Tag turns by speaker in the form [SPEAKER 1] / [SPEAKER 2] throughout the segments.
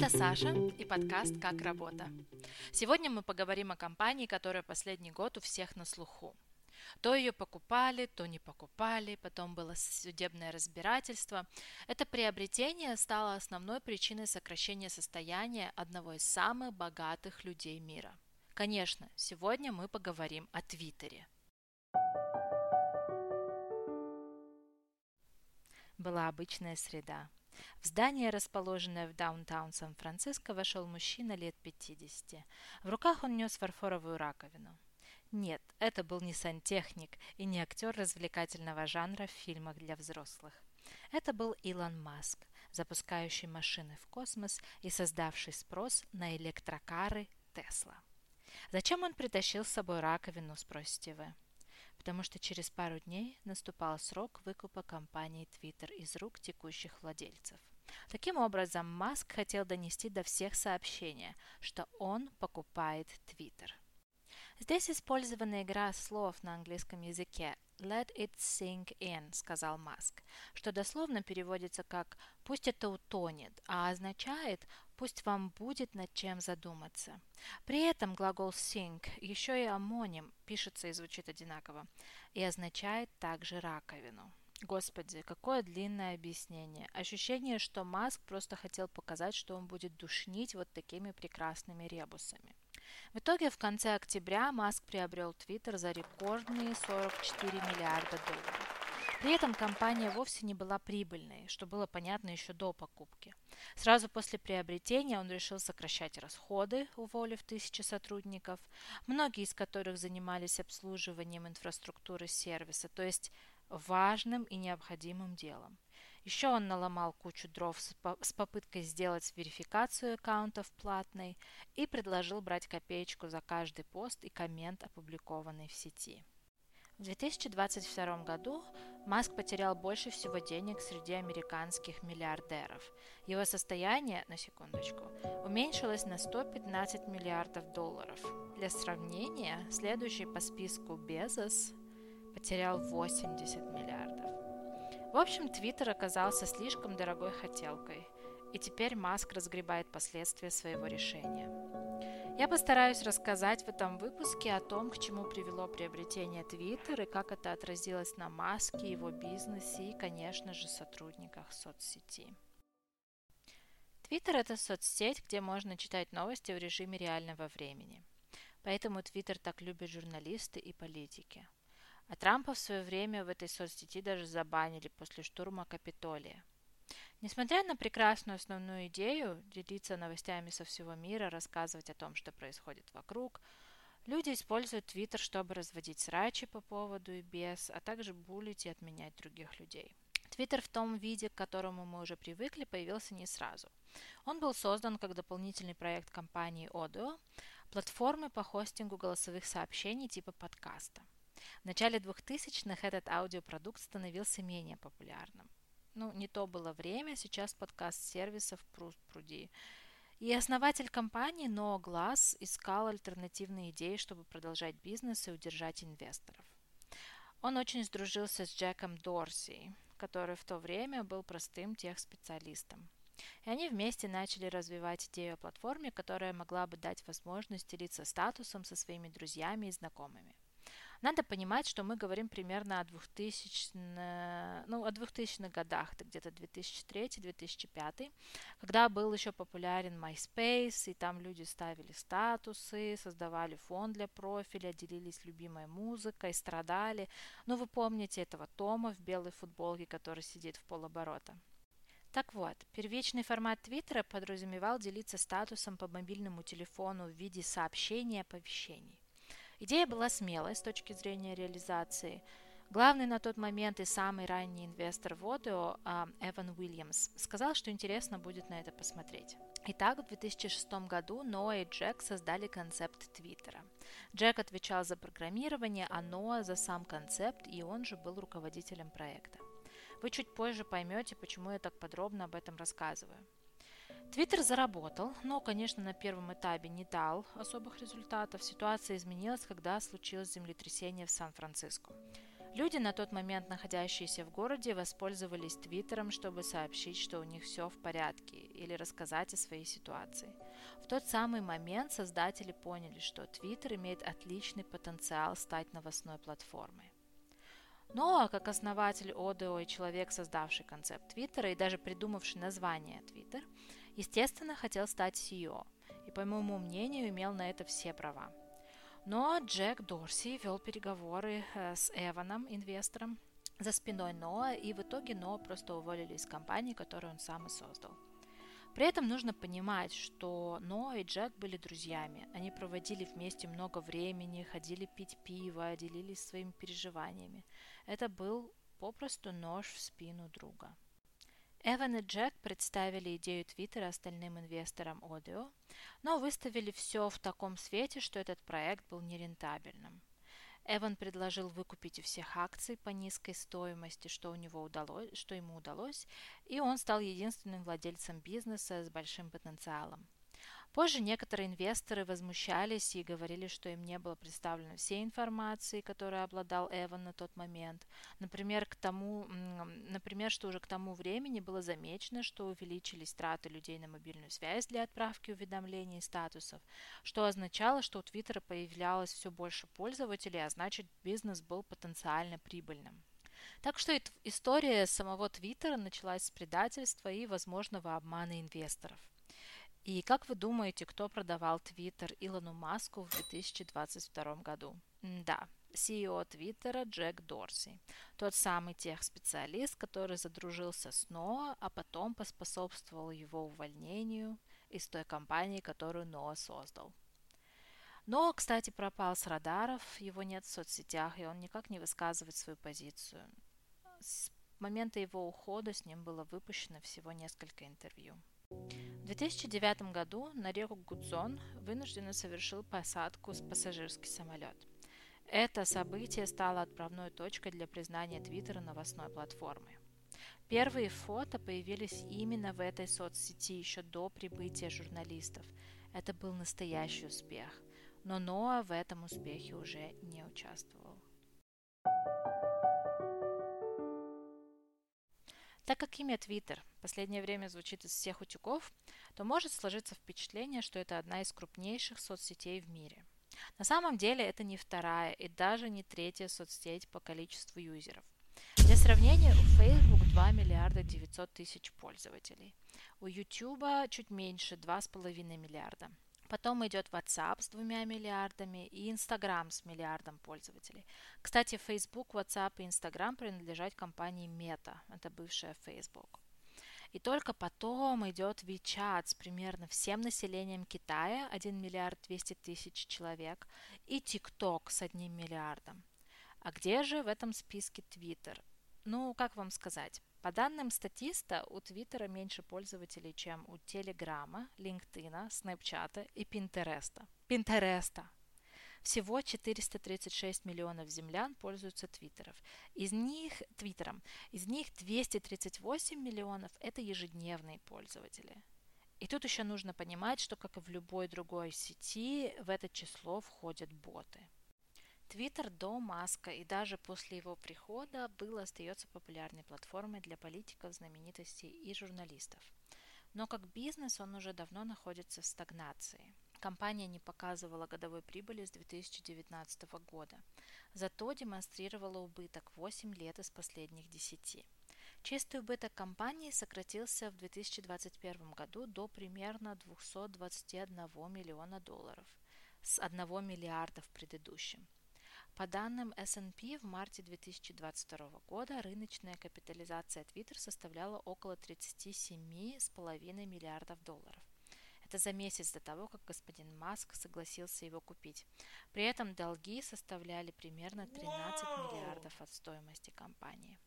[SPEAKER 1] Это Саша и подкаст «Как работа». Сегодня мы поговорим о компании, которая последний год у всех на слуху. То ее покупали, то не покупали, потом было судебное разбирательство. Это приобретение стало основной причиной сокращения состояния одного из самых богатых людей мира. Конечно, сегодня мы поговорим о Твиттере. Была обычная среда. В здание, расположенное в даунтаун Сан-Франциско, вошел мужчина лет 50. В руках он нес фарфоровую раковину. Нет, это был не сантехник и не актер развлекательного жанра в фильмах для взрослых. Это был Илон Маск, запускающий машины в космос и создавший спрос на электрокары Тесла. Зачем он притащил с собой раковину, спросите вы? Потому что через пару дней наступал срок выкупа компании Twitter из рук текущих владельцев. Таким образом, Маск хотел донести до всех сообщения, что он покупает Twitter. Здесь использована игра слов на английском языке «let it sink in», сказал Маск, что дословно переводится как «пусть это утонет», а означает «пусть вам будет над чем задуматься». При этом глагол sink еще и амоним, пишется и звучит одинаково, и означает также раковину. Господи, какое длинное объяснение. Ощущение, что Маск просто хотел показать, что он будет душнить вот такими прекрасными ребусами. В итоге в конце октября Маск приобрел Twitter за рекордные 44 миллиарда долларов. При этом компания вовсе не была прибыльной, что было понятно еще до покупки. Сразу после приобретения он решил сокращать расходы, уволив тысячи сотрудников, многие из которых занимались обслуживанием инфраструктуры сервиса, то есть важным и необходимым делом. Еще он наломал кучу дров с попыткой сделать верификацию аккаунтов платной и предложил брать копеечку за каждый пост и коммент, опубликованный в сети. В 2022 году Маск потерял больше всего денег среди американских миллиардеров. Его состояние, на секундочку, уменьшилось на 115 миллиардов долларов. Для сравнения, следующий по списку Безос потерял 80 миллиардов. В общем, Твиттер оказался слишком дорогой хотелкой, и теперь Маск разгребает последствия своего решения. Я постараюсь рассказать в этом выпуске о том, к чему привело приобретение Твиттер и как это отразилось на Маске, его бизнесе и, конечно же, сотрудниках соцсети. Твиттер – это соцсеть, где можно читать новости в режиме реального времени. Поэтому Твиттер так любят журналисты и политики. А Трампа в свое время в этой соцсети даже забанили после штурма Капитолия. Несмотря на прекрасную основную идею делиться новостями со всего мира, рассказывать о том, что происходит вокруг, люди используют Твиттер, чтобы разводить срачи по поводу и без, а также булить и отменять других людей. Твиттер в том виде, к которому мы уже привыкли, появился не сразу. Он был создан как дополнительный проект компании Odoo, платформы по хостингу голосовых сообщений типа подкаста. В начале 2000-х этот аудиопродукт становился менее популярным. Ну, не то было время, сейчас подкаст-сервисов пруд пруди. И основатель компании Ноа Глаз искал альтернативные идеи, чтобы продолжать бизнес и удержать инвесторов. Он очень сдружился с Джеком Дорси, который в то время был простым техспециалистом. И они вместе начали развивать идею о платформе, которая могла бы дать возможность делиться статусом со своими друзьями и знакомыми. Надо понимать, что мы говорим примерно о 2000, ну, о 2000-х годах, это где-то 2003-2005, когда был еще популярен MySpace, и там люди ставили статусы, создавали фон для профиля, делились любимой музыкой, страдали. Ну, вы помните этого Тома в белой футболке, который сидит в полоборота. Так вот, первичный формат Твиттера подразумевал делиться статусом по мобильному телефону в виде сообщений и оповещений. Идея была смелой с точки зрения реализации. Главный на тот момент и самый ранний инвестор в Odeo, а, Эван Уильямс, сказал, что интересно будет на это посмотреть. Итак, в 2006 году Ноа и Джек создали концепт Твиттера. Джек отвечал за программирование, а Ноа за сам концепт, и он же был руководителем проекта. Вы чуть позже поймете, почему я так подробно об этом рассказываю. Твиттер заработал, но, конечно, на первом этапе не дал особых результатов. Ситуация изменилась, когда случилось землетрясение в Сан-Франциско. Люди, на тот момент находящиеся в городе, воспользовались Твиттером, чтобы сообщить, что у них все в порядке, или рассказать о своей ситуации. В тот самый момент создатели поняли, что Твиттер имеет отличный потенциал стать новостной платформой. Но, как основатель Одео и человек, создавший концепт Твиттера и даже придумавший название Твиттер, естественно, хотел стать CEO, и, по моему мнению, имел на это все права. Но Джек Дорси вел переговоры э, с Эваном, инвестором, за спиной Ноа, и в итоге Ноа просто уволили из компании, которую он сам и создал. При этом нужно понимать, что Ноа и Джек были друзьями. Они проводили вместе много времени, ходили пить пиво, делились своими переживаниями. Это был попросту нож в спину друга. Эван и Джек представили идею Твиттера остальным инвесторам Odeo, но выставили все в таком свете, что этот проект был нерентабельным. Эван предложил выкупить у всех акций по низкой стоимости, что, у него удалось, что ему удалось, и он стал единственным владельцем бизнеса с большим потенциалом. Позже некоторые инвесторы возмущались и говорили, что им не было представлено всей информации, которой обладал Эван на тот момент. Например, к тому, например, что уже к тому времени было замечено, что увеличились траты людей на мобильную связь для отправки уведомлений и статусов, что означало, что у Твиттера появлялось все больше пользователей, а значит бизнес был потенциально прибыльным. Так что история самого Твиттера началась с предательства и возможного обмана инвесторов. И как вы думаете, кто продавал Твиттер Илону Маску в 2022 году? Да, CEO Твиттера Джек Дорси. Тот самый техспециалист, который задружился с Ноа, а потом поспособствовал его увольнению из той компании, которую Ноа создал. Но, кстати, пропал с радаров, его нет в соцсетях, и он никак не высказывает свою позицию. С момента его ухода с ним было выпущено всего несколько интервью. В 2009 году на реку Гудзон вынужденно совершил посадку с пассажирский самолет. Это событие стало отправной точкой для признания Твиттера новостной платформой. Первые фото появились именно в этой соцсети еще до прибытия журналистов. Это был настоящий успех. Но Ноа в этом успехе уже не участвовал. Так как имя Twitter в последнее время звучит из всех утюгов, то может сложиться впечатление, что это одна из крупнейших соцсетей в мире. На самом деле это не вторая и даже не третья соцсеть по количеству юзеров. Для сравнения, у Facebook 2 миллиарда 900 тысяч пользователей, у YouTube чуть меньше 2,5 миллиарда, Потом идет WhatsApp с двумя миллиардами и Instagram с миллиардом пользователей. Кстати, Facebook, WhatsApp и Instagram принадлежат компании Meta, это бывшая Facebook. И только потом идет WeChat с примерно всем населением Китая, 1 миллиард 200 тысяч человек, и TikTok с одним миллиардом. А где же в этом списке Twitter? Ну, как вам сказать? По данным статиста, у Твиттера меньше пользователей, чем у Телеграма, LinkedIn, Снэпчата и Пинтереста. Пинтереста! Всего 436 миллионов землян пользуются Твиттеров. Из них, Твиттером. Из них 238 миллионов – это ежедневные пользователи. И тут еще нужно понимать, что, как и в любой другой сети, в это число входят боты. Твиттер до Маска и даже после его прихода был остается популярной платформой для политиков, знаменитостей и журналистов. Но как бизнес он уже давно находится в стагнации. Компания не показывала годовой прибыли с 2019 года, зато демонстрировала убыток 8 лет из последних 10. Чистый убыток компании сократился в 2021 году до примерно 221 миллиона долларов с 1 миллиарда в предыдущем – по данным S&P в марте 2022 года рыночная капитализация Twitter составляла около 37,5 миллиардов долларов. Это за месяц до того, как господин Маск согласился его купить. При этом долги составляли примерно 13 миллиардов от стоимости компании.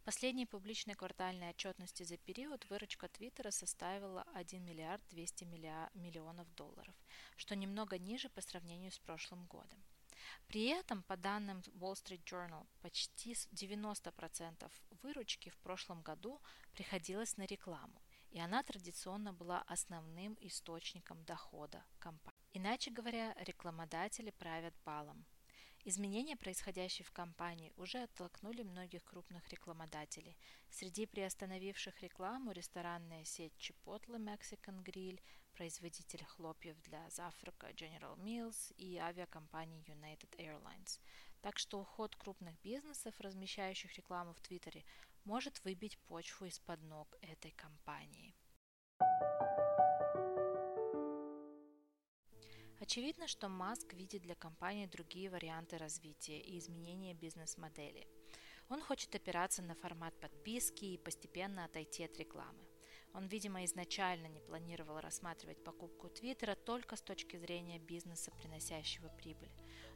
[SPEAKER 1] В последней публичной квартальной отчетности за период выручка Твиттера составила 1 миллиард 200 миллионов долларов, что немного ниже по сравнению с прошлым годом. При этом, по данным Wall Street Journal, почти 90% выручки в прошлом году приходилось на рекламу, и она традиционно была основным источником дохода компании. Иначе говоря, рекламодатели правят балом. Изменения, происходящие в компании, уже оттолкнули многих крупных рекламодателей. Среди приостановивших рекламу ресторанная сеть Chipotle Mexican Grill, производитель хлопьев для завтрака General Mills и авиакомпания United Airlines. Так что уход крупных бизнесов, размещающих рекламу в Твиттере, может выбить почву из-под ног этой компании. Очевидно, что Маск видит для компании другие варианты развития и изменения бизнес-модели. Он хочет опираться на формат подписки и постепенно отойти от рекламы. Он, видимо, изначально не планировал рассматривать покупку Твиттера только с точки зрения бизнеса, приносящего прибыль.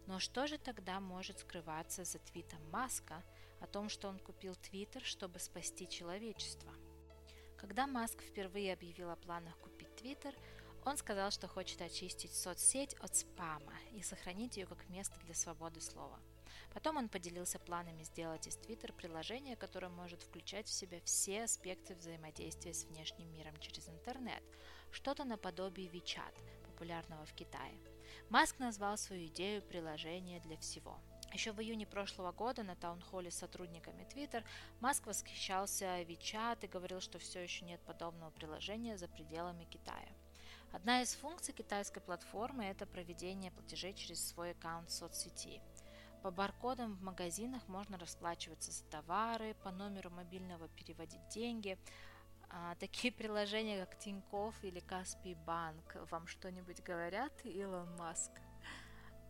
[SPEAKER 1] Но что же тогда может скрываться за твитом Маска о том, что он купил Твиттер, чтобы спасти человечество? Когда Маск впервые объявил о планах купить Твиттер, он сказал, что хочет очистить соцсеть от спама и сохранить ее как место для свободы слова. Потом он поделился планами сделать из Twitter приложение, которое может включать в себя все аспекты взаимодействия с внешним миром через интернет, что-то наподобие WeChat, популярного в Китае. Маск назвал свою идею приложение для всего. Еще в июне прошлого года на таунхолле с сотрудниками Twitter Маск восхищался WeChat и говорил, что все еще нет подобного приложения за пределами Китая. Одна из функций китайской платформы – это проведение платежей через свой аккаунт соцсети. По баркодам в магазинах можно расплачиваться за товары, по номеру мобильного переводить деньги. А, такие приложения, как Тинькофф или Каспий Банк, вам что-нибудь говорят, Илон Маск?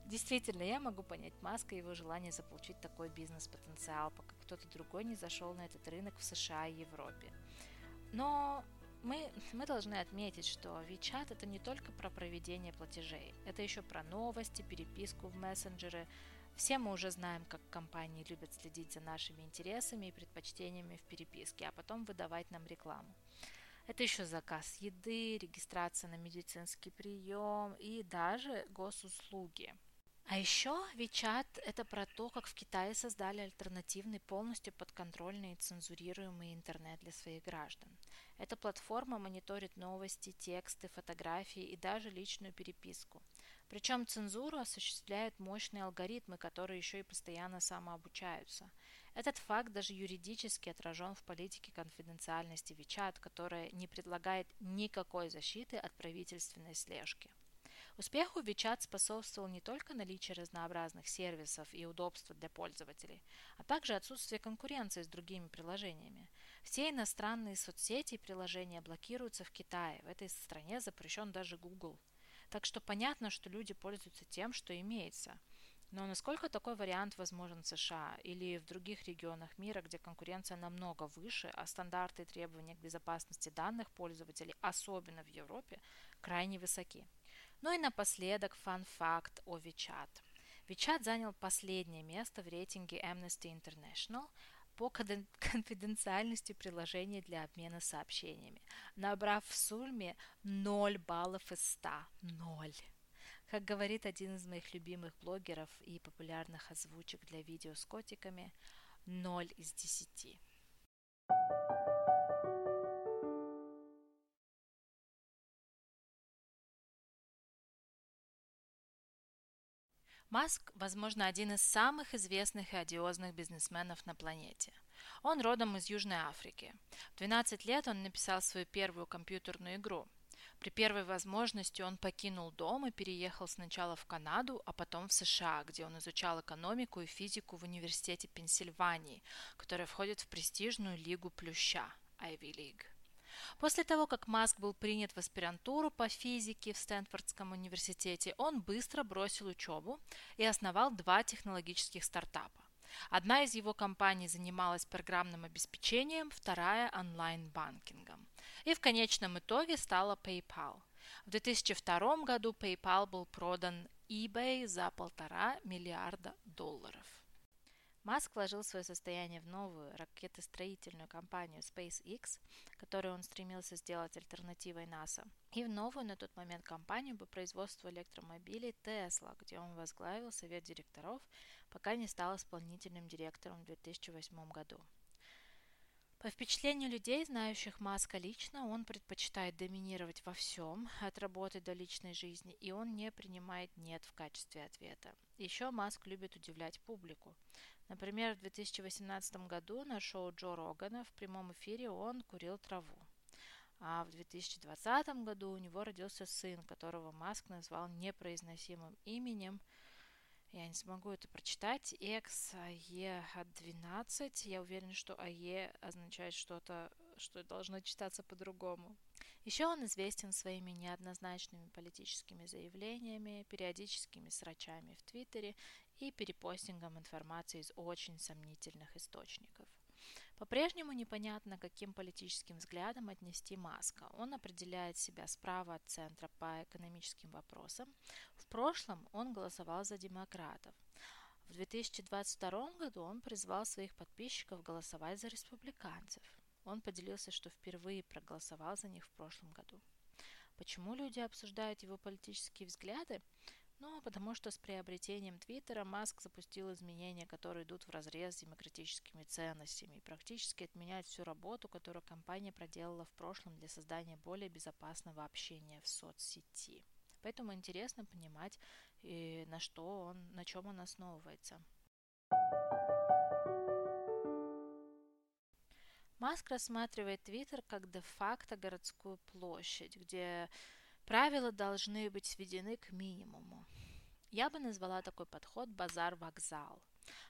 [SPEAKER 1] Действительно, я могу понять Маска и его желание заполучить такой бизнес-потенциал, пока кто-то другой не зашел на этот рынок в США и Европе. Но мы, мы должны отметить, что WeChat это не только про проведение платежей, это еще про новости, переписку в мессенджеры. Все мы уже знаем, как компании любят следить за нашими интересами и предпочтениями в переписке, а потом выдавать нам рекламу. Это еще заказ еды, регистрация на медицинский прием и даже госуслуги. А еще WeChat – это про то, как в Китае создали альтернативный, полностью подконтрольный и цензурируемый интернет для своих граждан. Эта платформа мониторит новости, тексты, фотографии и даже личную переписку. Причем цензуру осуществляют мощные алгоритмы, которые еще и постоянно самообучаются. Этот факт даже юридически отражен в политике конфиденциальности WeChat, которая не предлагает никакой защиты от правительственной слежки. Успеху WeChat способствовал не только наличие разнообразных сервисов и удобства для пользователей, а также отсутствие конкуренции с другими приложениями. Все иностранные соцсети и приложения блокируются в Китае. В этой стране запрещен даже Google. Так что понятно, что люди пользуются тем, что имеется. Но насколько такой вариант возможен в США или в других регионах мира, где конкуренция намного выше, а стандарты и требования к безопасности данных пользователей, особенно в Европе, крайне высоки? Ну и напоследок фан-факт о WeChat. WeChat занял последнее место в рейтинге Amnesty International по конфиденциальности приложений для обмена сообщениями, набрав в сумме 0 баллов из 100. 0. Как говорит один из моих любимых блогеров и популярных озвучек для видео с котиками, 0 из 10. Маск, возможно, один из самых известных и одиозных бизнесменов на планете. Он родом из Южной Африки. В 12 лет он написал свою первую компьютерную игру. При первой возможности он покинул дом и переехал сначала в Канаду, а потом в США, где он изучал экономику и физику в университете Пенсильвании, которая входит в престижную лигу плюща Ivy League. После того, как Маск был принят в аспирантуру по физике в Стэнфордском университете, он быстро бросил учебу и основал два технологических стартапа. Одна из его компаний занималась программным обеспечением, вторая – онлайн-банкингом. И в конечном итоге стала PayPal. В 2002 году PayPal был продан eBay за полтора миллиарда долларов. Маск вложил свое состояние в новую ракетостроительную компанию SpaceX, которую он стремился сделать альтернативой НАСА, и в новую на тот момент компанию по производству электромобилей Tesla, где он возглавил совет директоров, пока не стал исполнительным директором в 2008 году. По впечатлению людей, знающих Маска лично, он предпочитает доминировать во всем, от работы до личной жизни, и он не принимает «нет» в качестве ответа. Еще Маск любит удивлять публику. Например, в 2018 году на шоу Джо Рогана в прямом эфире он курил траву. А в 2020 году у него родился сын, которого Маск назвал непроизносимым именем – я не смогу это прочитать. X, AE от 12. Я уверена, что AE означает что-то, что должно читаться по-другому. Еще он известен своими неоднозначными политическими заявлениями, периодическими срачами в Твиттере и перепостингом информации из очень сомнительных источников. По-прежнему непонятно, каким политическим взглядом отнести Маска. Он определяет себя справа от центра по экономическим вопросам. В прошлом он голосовал за демократов. В 2022 году он призвал своих подписчиков голосовать за республиканцев. Он поделился, что впервые проголосовал за них в прошлом году. Почему люди обсуждают его политические взгляды? Ну, потому что с приобретением Твиттера Маск запустил изменения, которые идут в разрез с демократическими ценностями и практически отменяют всю работу, которую компания проделала в прошлом для создания более безопасного общения в соцсети. Поэтому интересно понимать, и на что он, на чем он основывается. Маск рассматривает Твиттер как де-факто городскую площадь, где Правила должны быть сведены к минимуму. Я бы назвала такой подход «базар-вокзал».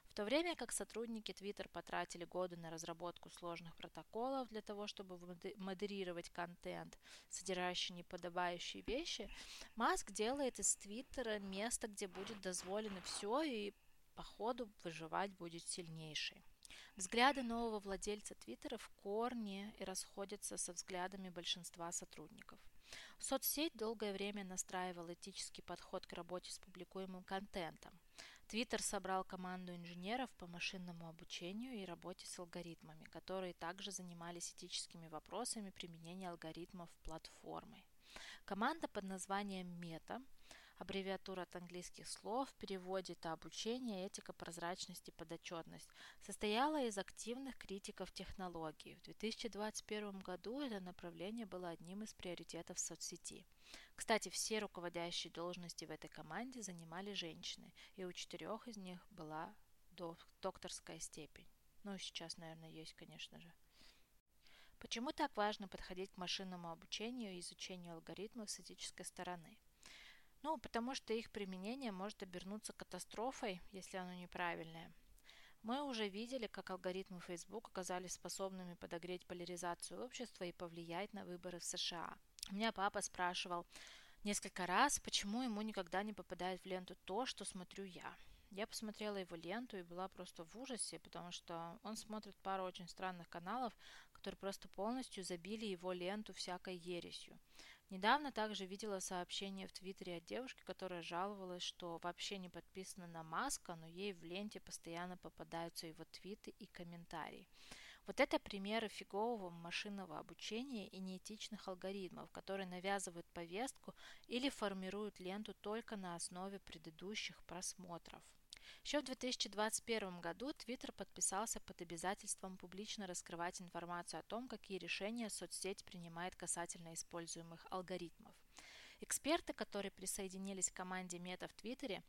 [SPEAKER 1] В то время как сотрудники Twitter потратили годы на разработку сложных протоколов для того, чтобы модерировать контент, содержащий неподобающие вещи, Маск делает из Твиттера место, где будет дозволено все и по ходу выживать будет сильнейший. Взгляды нового владельца Твиттера в корне и расходятся со взглядами большинства сотрудников. Соцсеть долгое время настраивала этический подход к работе с публикуемым контентом. Твиттер собрал команду инженеров по машинному обучению и работе с алгоритмами, которые также занимались этическими вопросами применения алгоритмов платформы. Команда под названием Мета аббревиатура от английских слов, в переводе это обучение, этика, прозрачность и подотчетность, состояла из активных критиков технологий. В 2021 году это направление было одним из приоритетов соцсети. Кстати, все руководящие должности в этой команде занимали женщины, и у четырех из них была докторская степень. Ну, сейчас, наверное, есть, конечно же. Почему так важно подходить к машинному обучению и изучению алгоритмов с этической стороны? Ну, потому что их применение может обернуться катастрофой, если оно неправильное. Мы уже видели, как алгоритмы Facebook оказались способными подогреть поляризацию общества и повлиять на выборы в США. У меня папа спрашивал несколько раз, почему ему никогда не попадает в ленту то, что смотрю я. Я посмотрела его ленту и была просто в ужасе, потому что он смотрит пару очень странных каналов, которые просто полностью забили его ленту всякой ересью. Недавно также видела сообщение в Твиттере от девушки, которая жаловалась, что вообще не подписана на Маска, но ей в ленте постоянно попадаются его твиты и комментарии. Вот это примеры фигового машинного обучения и неэтичных алгоритмов, которые навязывают повестку или формируют ленту только на основе предыдущих просмотров. Еще в 2021 году Twitter подписался под обязательством публично раскрывать информацию о том, какие решения соцсеть принимает касательно используемых алгоритмов. Эксперты, которые присоединились к команде Мета в Твиттере,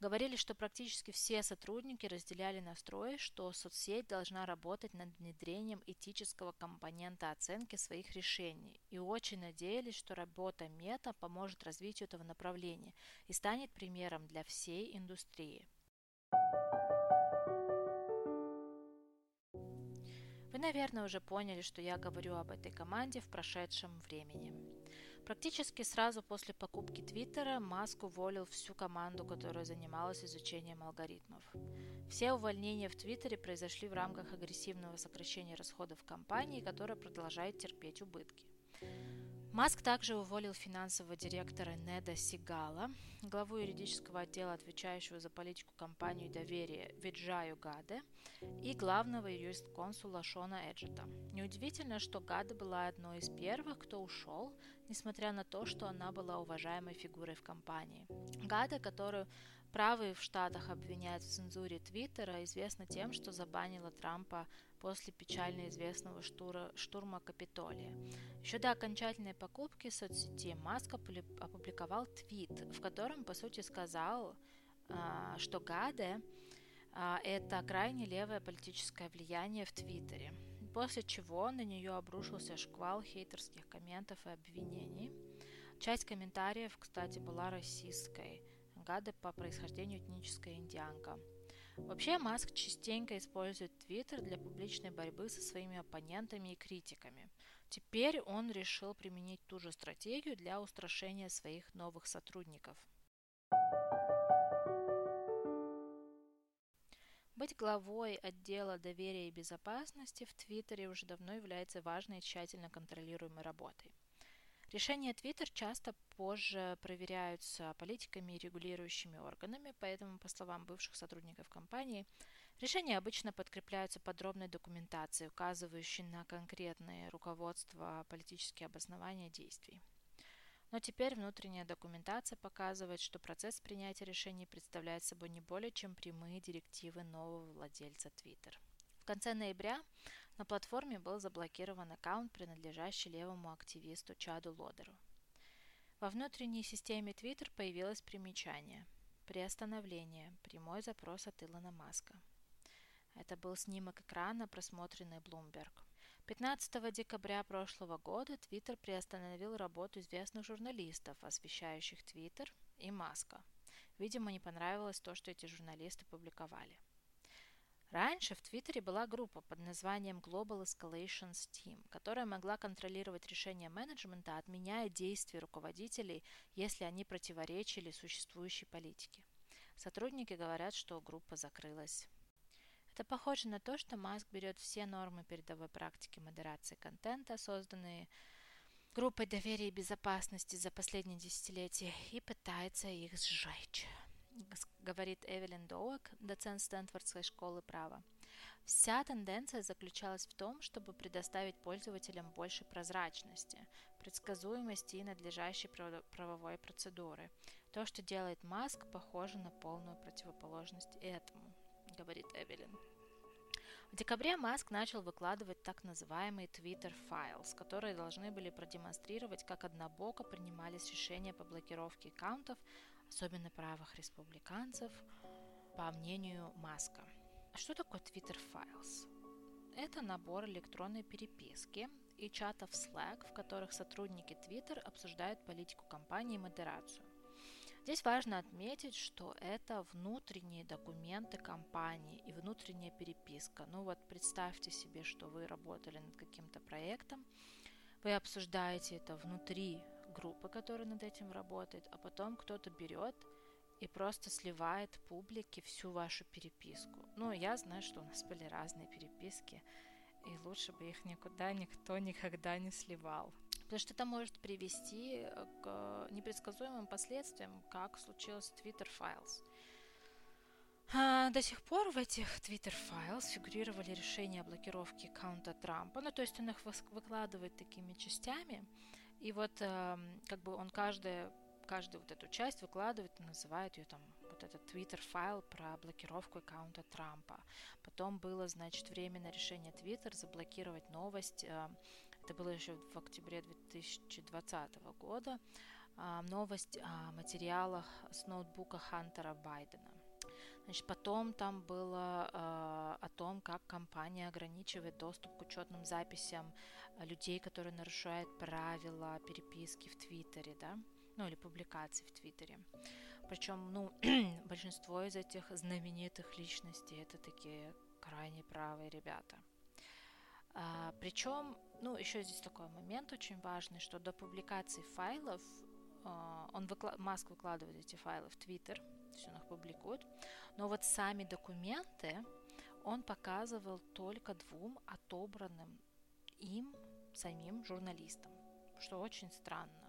[SPEAKER 1] говорили, что практически все сотрудники разделяли настрой, что соцсеть должна работать над внедрением этического компонента оценки своих решений, и очень надеялись, что работа Мета поможет развитию этого направления и станет примером для всей индустрии. Вы, наверное, уже поняли, что я говорю об этой команде в прошедшем времени. Практически сразу после покупки Твиттера Маск уволил всю команду, которая занималась изучением алгоритмов. Все увольнения в Твиттере произошли в рамках агрессивного сокращения расходов компании, которая продолжает терпеть убытки. Маск также уволил финансового директора Неда Сигала, главу юридического отдела, отвечающего за политику компании доверия Виджаю Гаде, и главного юрист-консула Шона Эджета. Неудивительно, что Гаде была одной из первых, кто ушел, несмотря на то, что она была уважаемой фигурой в компании. Гаде, которую Правые в Штатах обвиняют в цензуре Твиттера, известно тем, что забанила Трампа после печально известного штура, штурма Капитолия. Еще до окончательной покупки соцсети Маск опубликовал твит, в котором, по сути, сказал, а, что Гаде а, – это крайне левое политическое влияние в Твиттере, после чего на нее обрушился шквал хейтерских комментов и обвинений. Часть комментариев, кстати, была российской. Гада по происхождению этническая индианка. Вообще Маск частенько использует Твиттер для публичной борьбы со своими оппонентами и критиками. Теперь он решил применить ту же стратегию для устрашения своих новых сотрудников – Быть главой отдела доверия и безопасности в Твиттере уже давно является важной и тщательно контролируемой работой. Решения Твиттер часто позже проверяются политиками и регулирующими органами, поэтому, по словам бывших сотрудников компании, решения обычно подкрепляются подробной документацией, указывающей на конкретные руководства политические обоснования действий. Но теперь внутренняя документация показывает, что процесс принятия решений представляет собой не более чем прямые директивы нового владельца Twitter. В конце ноября на платформе был заблокирован аккаунт, принадлежащий левому активисту Чаду Лодеру. Во внутренней системе Twitter появилось примечание «Приостановление. Прямой запрос от Илона Маска». Это был снимок экрана, просмотренный Bloomberg. 15 декабря прошлого года Твиттер приостановил работу известных журналистов, освещающих Твиттер и Маска. Видимо, не понравилось то, что эти журналисты публиковали. Раньше в Твиттере была группа под названием Global Escalations Team, которая могла контролировать решения менеджмента, отменяя действия руководителей, если они противоречили существующей политике. Сотрудники говорят, что группа закрылась. Это похоже на то, что Маск берет все нормы передовой практики модерации контента, созданные группой доверия и безопасности за последние десятилетия, и пытается их сжечь, говорит Эвелин Доуэк, доцент Стэнфордской школы права. Вся тенденция заключалась в том, чтобы предоставить пользователям больше прозрачности, предсказуемости и надлежащей правовой процедуры. То, что делает Маск, похоже на полную противоположность этому говорит Эвелин. В декабре Маск начал выкладывать так называемые Twitter Files, которые должны были продемонстрировать, как однобоко принимались решения по блокировке аккаунтов, особенно правых республиканцев, по мнению Маска. Что такое Twitter Files? Это набор электронной переписки и чатов Slack, в которых сотрудники Twitter обсуждают политику компании и модерацию. Здесь важно отметить, что это внутренние документы компании и внутренняя переписка. Ну вот представьте себе, что вы работали над каким-то проектом, вы обсуждаете это внутри группы, которая над этим работает, а потом кто-то берет и просто сливает публике всю вашу переписку. Ну, я знаю, что у нас были разные переписки, и лучше бы их никуда никто никогда не сливал. Потому что это может привести э, к непредсказуемым последствиям, как случилось с Twitter Files. А, до сих пор в этих Twitter Files фигурировали решения о блокировке аккаунта Трампа. Ну, то есть он их выкладывает такими частями. И вот эм, как бы он каждую, каждую вот эту часть выкладывает и называет ее там вот этот Twitter файл про блокировку аккаунта Трампа. Потом было, значит, временное решение Twitter заблокировать новость эм, это было еще в октябре 2020 года, а, новость о материалах с ноутбука Хантера Байдена. Значит, потом там было э, о том, как компания ограничивает доступ к учетным записям людей, которые нарушают правила переписки в Твиттере, да, ну или публикаций в Твиттере. Причем, ну, большинство из этих знаменитых личностей это такие крайне правые ребята. А, причем, ну, еще здесь такой момент очень важный, что до публикации файлов а, он выкла- Маск выкладывает эти файлы в Твиттер, все он их публикует, но вот сами документы он показывал только двум отобранным им самим журналистам, что очень странно.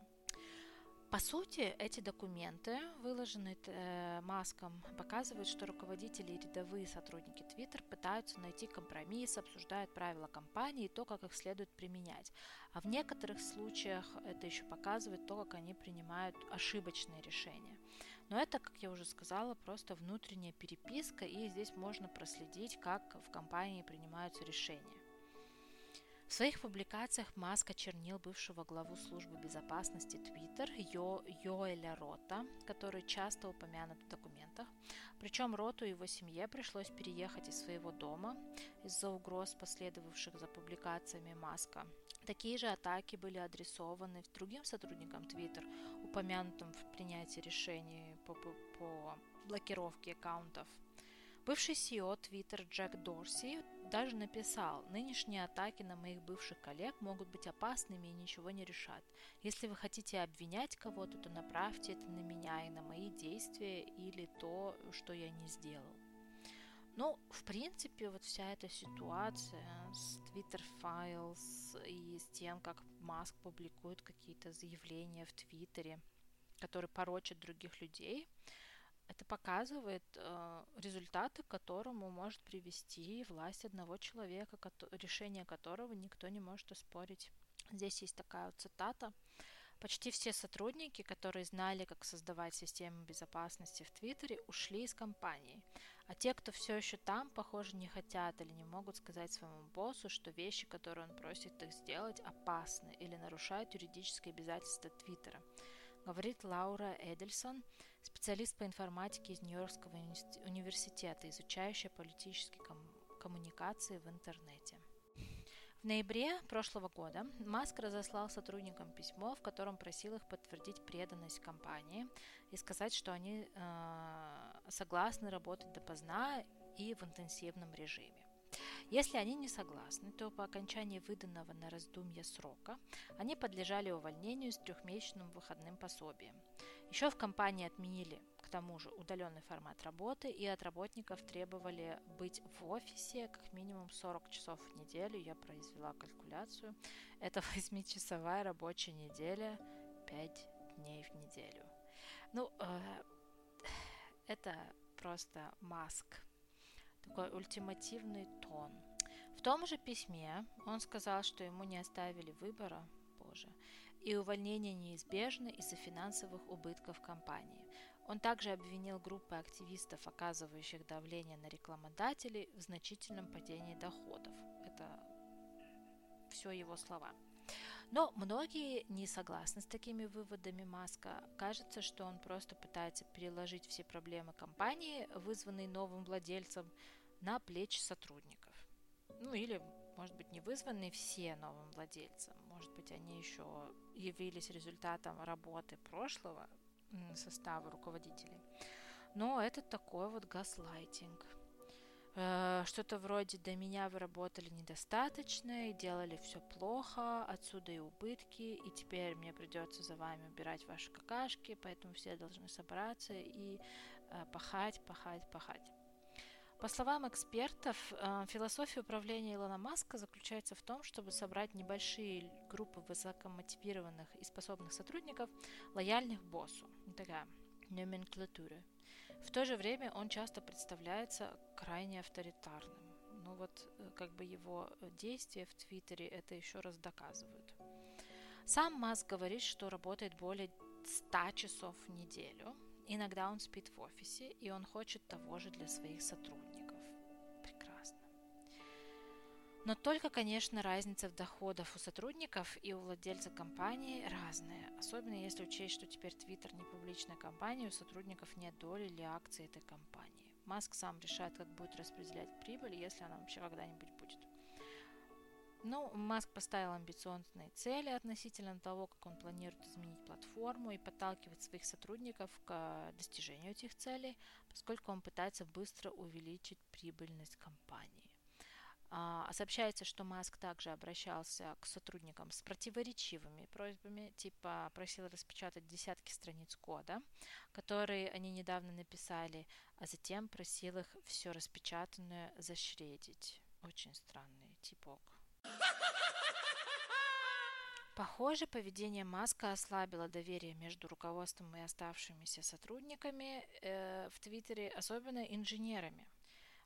[SPEAKER 1] По сути, эти документы, выложенные э, Маском, показывают, что руководители и рядовые сотрудники Twitter пытаются найти компромисс, обсуждают правила компании и то, как их следует применять. А в некоторых случаях это еще показывает то, как они принимают ошибочные решения. Но это, как я уже сказала, просто внутренняя переписка, и здесь можно проследить, как в компании принимаются решения. В своих публикациях Маск очернил бывшего главу службы безопасности Twitter Йо, Йоэля Рота, который часто упомянут в документах. Причем Роту и его семье пришлось переехать из своего дома из-за угроз, последовавших за публикациями Маска. Такие же атаки были адресованы другим сотрудникам Twitter, упомянутым в принятии решений по, по, по блокировке аккаунтов Бывший CEO Twitter Джек Дорси даже написал, нынешние атаки на моих бывших коллег могут быть опасными и ничего не решат. Если вы хотите обвинять кого-то, то направьте это на меня и на мои действия или то, что я не сделал. Ну, в принципе, вот вся эта ситуация с Twitter Files и с тем, как Маск публикует какие-то заявления в Твиттере, которые порочат других людей, это показывает э, результаты, к которому может привести власть одного человека, решение которого никто не может оспорить. Здесь есть такая вот цитата. Почти все сотрудники, которые знали, как создавать систему безопасности в Твиттере, ушли из компании. А те, кто все еще там, похоже, не хотят или не могут сказать своему боссу, что вещи, которые он просит их сделать, опасны или нарушают юридические обязательства Твиттера говорит Лаура Эдельсон, специалист по информатике из Нью-Йоркского университета, изучающая политические ком- коммуникации в интернете. В ноябре прошлого года Маск разослал сотрудникам письмо, в котором просил их подтвердить преданность компании и сказать, что они э, согласны работать допоздна и в интенсивном режиме. Если они не согласны, то по окончании выданного на раздумье срока они подлежали увольнению с трехмесячным выходным пособием. Еще в компании отменили, к тому же, удаленный формат работы и от работников требовали быть в офисе как минимум 40 часов в неделю. Я произвела калькуляцию. Это 8-часовая рабочая неделя, 5 дней в неделю. Ну, э, это просто маск такой ультимативный тон. В том же письме он сказал, что ему не оставили выбора, боже, и увольнение неизбежно из-за финансовых убытков компании. Он также обвинил группы активистов, оказывающих давление на рекламодателей, в значительном падении доходов. Это все его слова. Но многие не согласны с такими выводами Маска. Кажется, что он просто пытается переложить все проблемы компании, вызванные новым владельцем, на плечи сотрудников. Ну или, может быть, не вызванные все новым владельцам. Может быть, они еще явились результатом работы прошлого состава руководителей. Но это такой вот газлайтинг – Э, что-то вроде «до меня вы работали недостаточно и делали все плохо, отсюда и убытки, и теперь мне придется за вами убирать ваши какашки, поэтому все должны собраться и э, пахать, пахать, пахать». По словам экспертов, э, философия управления Илона Маска заключается в том, чтобы собрать небольшие группы высокомотивированных и способных сотрудников, лояльных боссу. Такая номенклатура. В то же время он часто представляется крайне авторитарным. Ну вот э, как бы его действия в Твиттере это еще раз доказывают. Сам Маск говорит, что работает более 100 часов в неделю. Иногда он спит в офисе, и он хочет того же для своих сотрудников. Но только, конечно, разница в доходах у сотрудников и у владельца компании разная. Особенно если учесть, что теперь Twitter не публичная компания, у сотрудников нет доли или акций этой компании. Маск сам решает, как будет распределять прибыль, если она вообще когда-нибудь будет. Ну, Маск поставил амбициозные цели относительно того, как он планирует изменить платформу и подталкивать своих сотрудников к достижению этих целей, поскольку он пытается быстро увеличить прибыльность компании. А, сообщается, что Маск также обращался к сотрудникам с противоречивыми просьбами, типа просил распечатать десятки страниц кода, которые они недавно написали, а затем просил их все распечатанное зашредить. Очень странный типок. Похоже, поведение Маска ослабило доверие между руководством и оставшимися сотрудниками э, в Твиттере, особенно инженерами.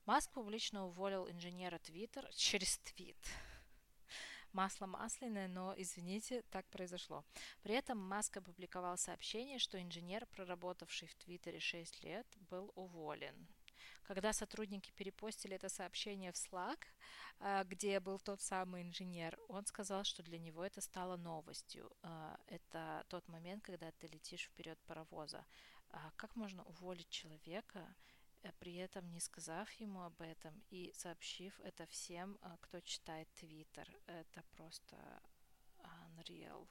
[SPEAKER 1] Маск публично уволил инженера Twitter через твит. масло масляное, но, извините, так произошло. При этом Маск опубликовал сообщение, что инженер, проработавший в Твиттере 6 лет, был уволен. Когда сотрудники перепостили это сообщение в Slack, а, где был тот самый инженер, он сказал, что для него это стало новостью. А, это тот момент, когда ты летишь вперед паровоза. А как можно уволить человека, э, при этом не сказав ему об этом и сообщив это всем, кто читает Твиттер? Это просто unreal.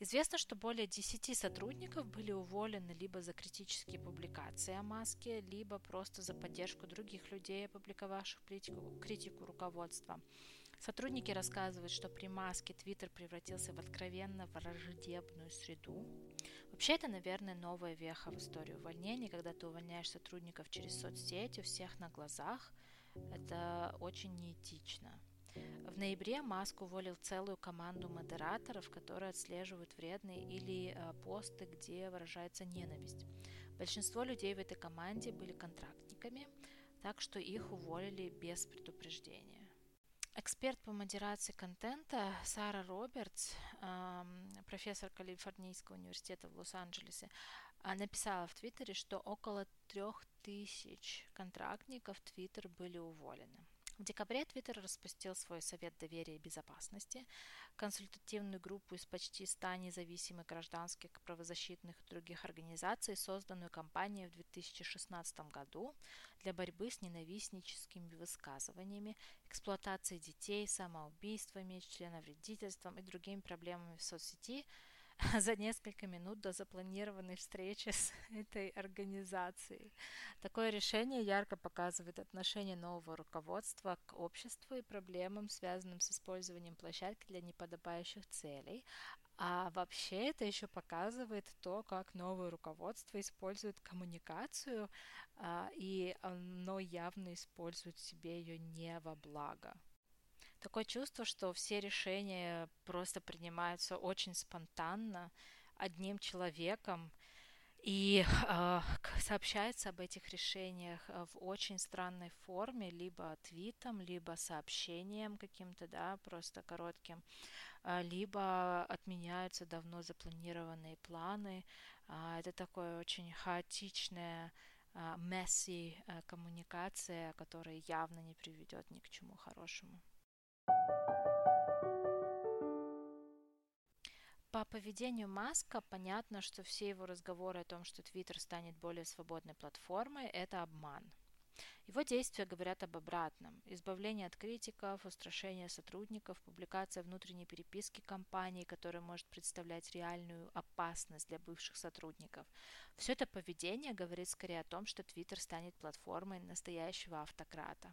[SPEAKER 1] Известно, что более 10 сотрудников были уволены либо за критические публикации о Маске, либо просто за поддержку других людей, опубликовавших критику, критику руководства. Сотрудники рассказывают, что при Маске Твиттер превратился в откровенно враждебную среду. Вообще, это, наверное, новая веха в истории увольнений, когда ты увольняешь сотрудников через соцсети у всех на глазах. Это очень неэтично. В ноябре Маск уволил целую команду модераторов, которые отслеживают вредные или э, посты, где выражается ненависть. Большинство людей в этой команде были контрактниками, так что их уволили без предупреждения. Эксперт по модерации контента Сара Робертс, профессор Калифорнийского университета в Лос-Анджелесе, а, написала в Твиттере, что около трех тысяч контрактников Твиттер были уволены. В декабре Twitter распустил свой Совет доверия и безопасности, консультативную группу из почти 100 независимых гражданских, правозащитных и других организаций, созданную компанией в 2016 году для борьбы с ненавистническими высказываниями, эксплуатацией детей, самоубийствами, членовредительством и другими проблемами в соцсети – за несколько минут до запланированной встречи с этой организацией. Такое решение ярко показывает отношение нового руководства к обществу и проблемам, связанным с использованием площадки для неподобающих целей. А вообще это еще показывает то, как новое руководство использует коммуникацию, а, и оно явно использует себе ее не во благо. Такое чувство, что все решения просто принимаются очень спонтанно, одним человеком, и э, сообщается об этих решениях а, в очень странной форме, либо твитом, либо сообщением каким-то, да, просто коротким, э, либо отменяются давно запланированные планы. Э, это такое очень хаотичное месси коммуникация, которая явно не приведет ни к чему хорошему. По поведению Маска понятно, что все его разговоры о том, что Твиттер станет более свободной платформой, это обман. Его действия говорят об обратном. Избавление от критиков, устрашение сотрудников, публикация внутренней переписки компании, которая может представлять реальную опасность для бывших сотрудников. Все это поведение говорит скорее о том, что Твиттер станет платформой настоящего автократа.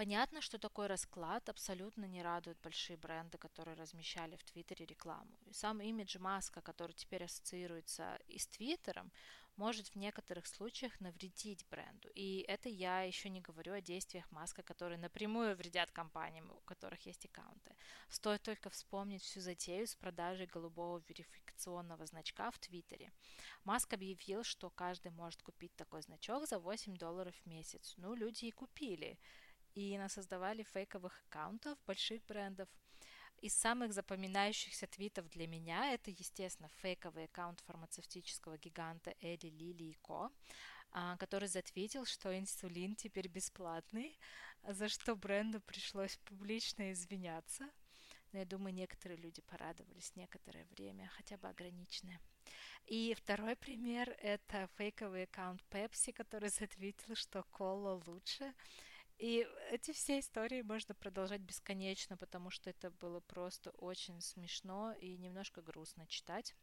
[SPEAKER 1] Понятно, что такой расклад абсолютно не радует большие бренды, которые размещали в Твиттере рекламу. И сам имидж Маска, который теперь ассоциируется и с Твиттером, может в некоторых случаях навредить бренду. И это я еще не говорю о действиях Маска, которые напрямую вредят компаниям, у которых есть аккаунты. Стоит только вспомнить всю затею с продажей голубого верификационного значка в Твиттере. Маск объявил, что каждый может купить такой значок за 8 долларов в месяц. Ну, люди и купили и насоздавали фейковых аккаунтов больших брендов. Из самых запоминающихся твитов для меня это, естественно, фейковый аккаунт фармацевтического гиганта Эли Лили и Ко, а, который затвитил, что инсулин теперь бесплатный, за что бренду пришлось публично извиняться. Но я думаю, некоторые люди порадовались некоторое время, хотя бы ограниченное. И второй пример – это фейковый аккаунт Pepsi, который затвитил, что кола лучше. И эти все истории можно продолжать бесконечно, потому что это было просто очень смешно и немножко грустно читать.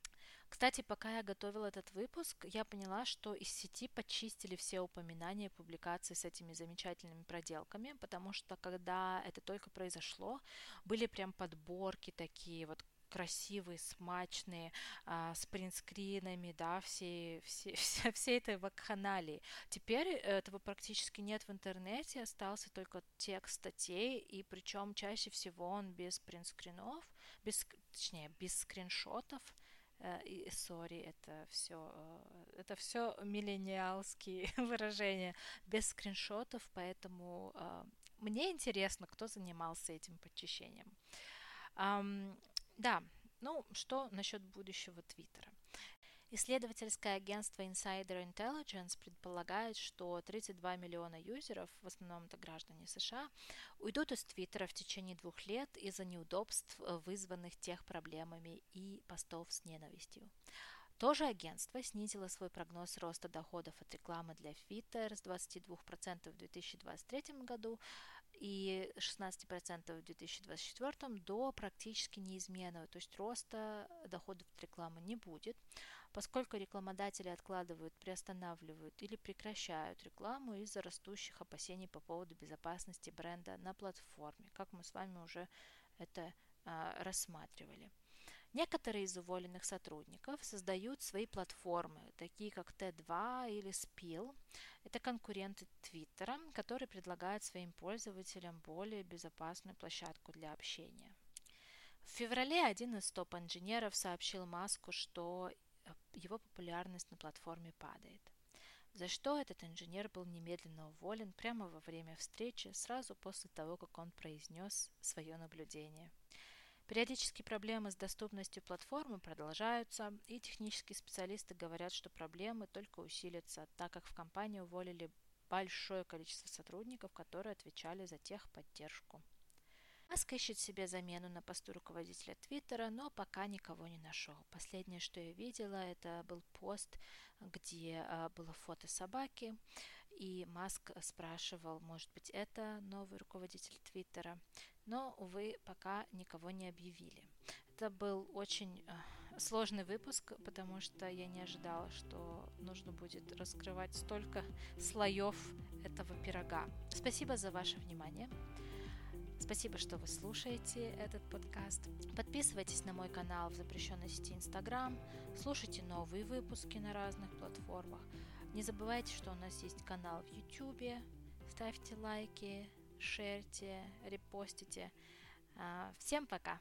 [SPEAKER 1] Кстати, пока я готовила этот выпуск, я поняла, что из сети почистили все упоминания публикаций с этими замечательными проделками, потому что когда это только произошло, были прям подборки такие вот красивые, смачные, а, с принтскринами, да, все, все, все, все этой вакханалии. Теперь этого практически нет в интернете, остался только текст статей, и причем чаще всего он без принтскринов, без, точнее, без скриншотов, э, и сори, это все, э, это все миллениалские выражения без скриншотов, поэтому э, мне интересно, кто занимался этим почищением. Да, ну что насчет будущего Твиттера? Исследовательское агентство Insider Intelligence предполагает, что 32 миллиона юзеров, в основном это граждане США, уйдут из Твиттера в течение двух лет из-за неудобств, э, вызванных тех проблемами и постов с ненавистью. То же агентство снизило свой прогноз роста доходов от рекламы для Twitter с 22% в 2023 году и 16% в 2024 до практически неизменного, то есть роста доходов от рекламы не будет, поскольку рекламодатели откладывают, приостанавливают или прекращают рекламу из-за растущих опасений по поводу безопасности бренда на платформе, как мы с вами уже это а, рассматривали. Некоторые из уволенных сотрудников создают свои платформы, такие как T2 или Spill. Это конкуренты Твиттера, которые предлагают своим пользователям более безопасную площадку для общения. В феврале один из топ-инженеров сообщил Маску, что э, его популярность на платформе падает. За что этот инженер был немедленно уволен прямо во время встречи, сразу после того, как он произнес свое наблюдение – Периодически проблемы с доступностью платформы продолжаются, и технические специалисты говорят, что проблемы только усилятся, так как в компании уволили большое количество сотрудников, которые отвечали за техподдержку. Маск ищет себе замену на посту руководителя Твиттера, но пока никого не нашел. Последнее, что я видела, это был пост, где а, было фото собаки, и Маск спрашивал, может быть, это новый руководитель Твиттера. Но, увы, пока никого не объявили. Это был очень а, сложный выпуск, потому что я не ожидала, что нужно будет раскрывать столько слоев этого пирога. Спасибо за ваше внимание. Спасибо, что вы слушаете этот подкаст. Подписывайтесь на мой канал в запрещенной сети Instagram, слушайте новые выпуски на разных платформах. Не забывайте, что у нас есть канал в YouTube. Ставьте лайки, шерьте, репостите. А, всем пока!